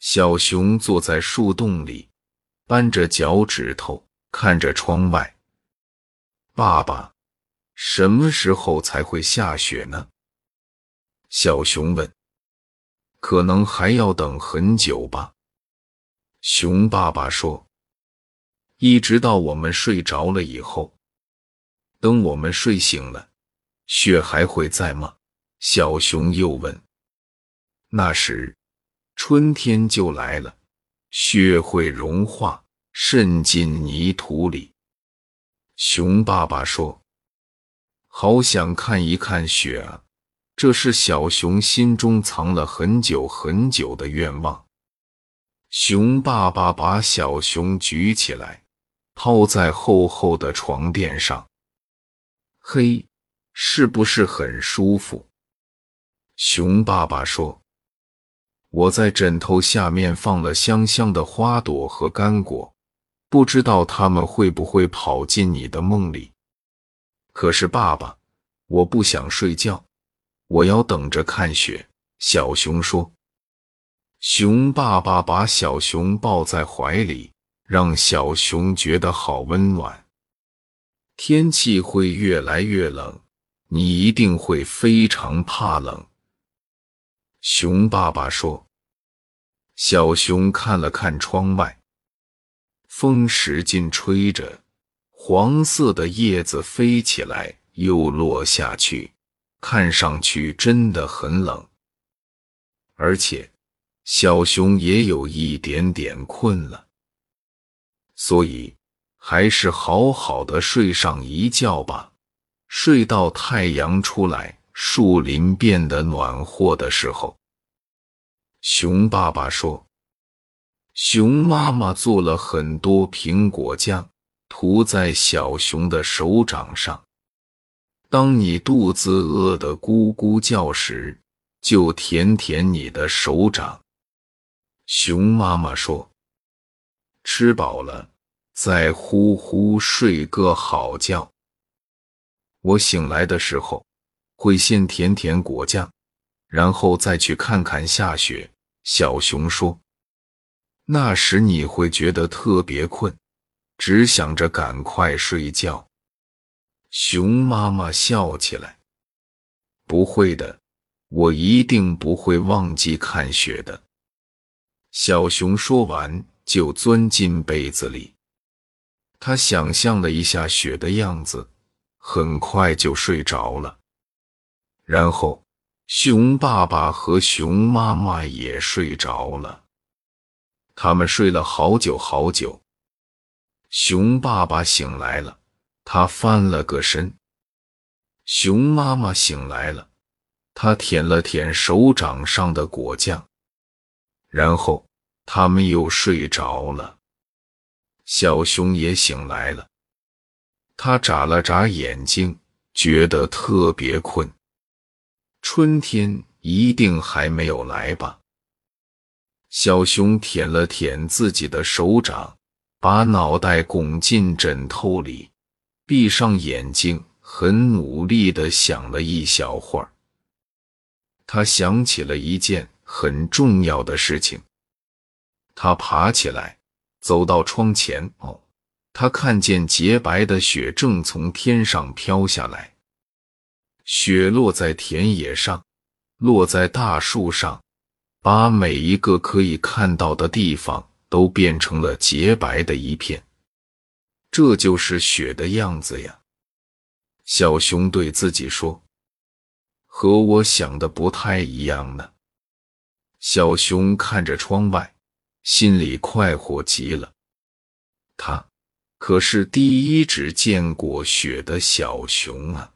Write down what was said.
小熊坐在树洞里，扳着脚趾头看着窗外。爸爸，什么时候才会下雪呢？小熊问。可能还要等很久吧。熊爸爸说：“一直到我们睡着了以后，等我们睡醒了，雪还会在吗？”小熊又问。那时，春天就来了，雪会融化，渗进泥土里。熊爸爸说：“好想看一看雪啊！”这是小熊心中藏了很久很久的愿望。熊爸爸把小熊举起来，抛在厚厚的床垫上。嘿，是不是很舒服？熊爸爸说：“我在枕头下面放了香香的花朵和干果，不知道它们会不会跑进你的梦里。可是，爸爸，我不想睡觉。”我要等着看雪。”小熊说。熊爸爸把小熊抱在怀里，让小熊觉得好温暖。天气会越来越冷，你一定会非常怕冷。”熊爸爸说。小熊看了看窗外，风使劲吹着，黄色的叶子飞起来又落下去。看上去真的很冷，而且小熊也有一点点困了，所以还是好好的睡上一觉吧。睡到太阳出来，树林变得暖和的时候，熊爸爸说：“熊妈妈做了很多苹果酱，涂在小熊的手掌上。”当你肚子饿得咕咕叫时，就舔舔你的手掌。熊妈妈说：“吃饱了，再呼呼睡个好觉。”我醒来的时候，会先舔舔果酱，然后再去看看下雪。小熊说：“那时你会觉得特别困，只想着赶快睡觉。”熊妈妈笑起来：“不会的，我一定不会忘记看雪的。”小熊说完，就钻进被子里。他想象了一下雪的样子，很快就睡着了。然后，熊爸爸和熊妈妈也睡着了。他们睡了好久好久。熊爸爸醒来了。他翻了个身，熊妈妈醒来了，他舔了舔手掌上的果酱，然后他们又睡着了。小熊也醒来了，他眨了眨眼睛，觉得特别困。春天一定还没有来吧？小熊舔了舔自己的手掌，把脑袋拱进枕头里。闭上眼睛，很努力的想了一小会儿。他想起了一件很重要的事情。他爬起来，走到窗前。哦，他看见洁白的雪正从天上飘下来。雪落在田野上，落在大树上，把每一个可以看到的地方都变成了洁白的一片。这就是雪的样子呀，小熊对自己说：“和我想的不太一样呢。”小熊看着窗外，心里快活极了。他可是第一只见过雪的小熊啊！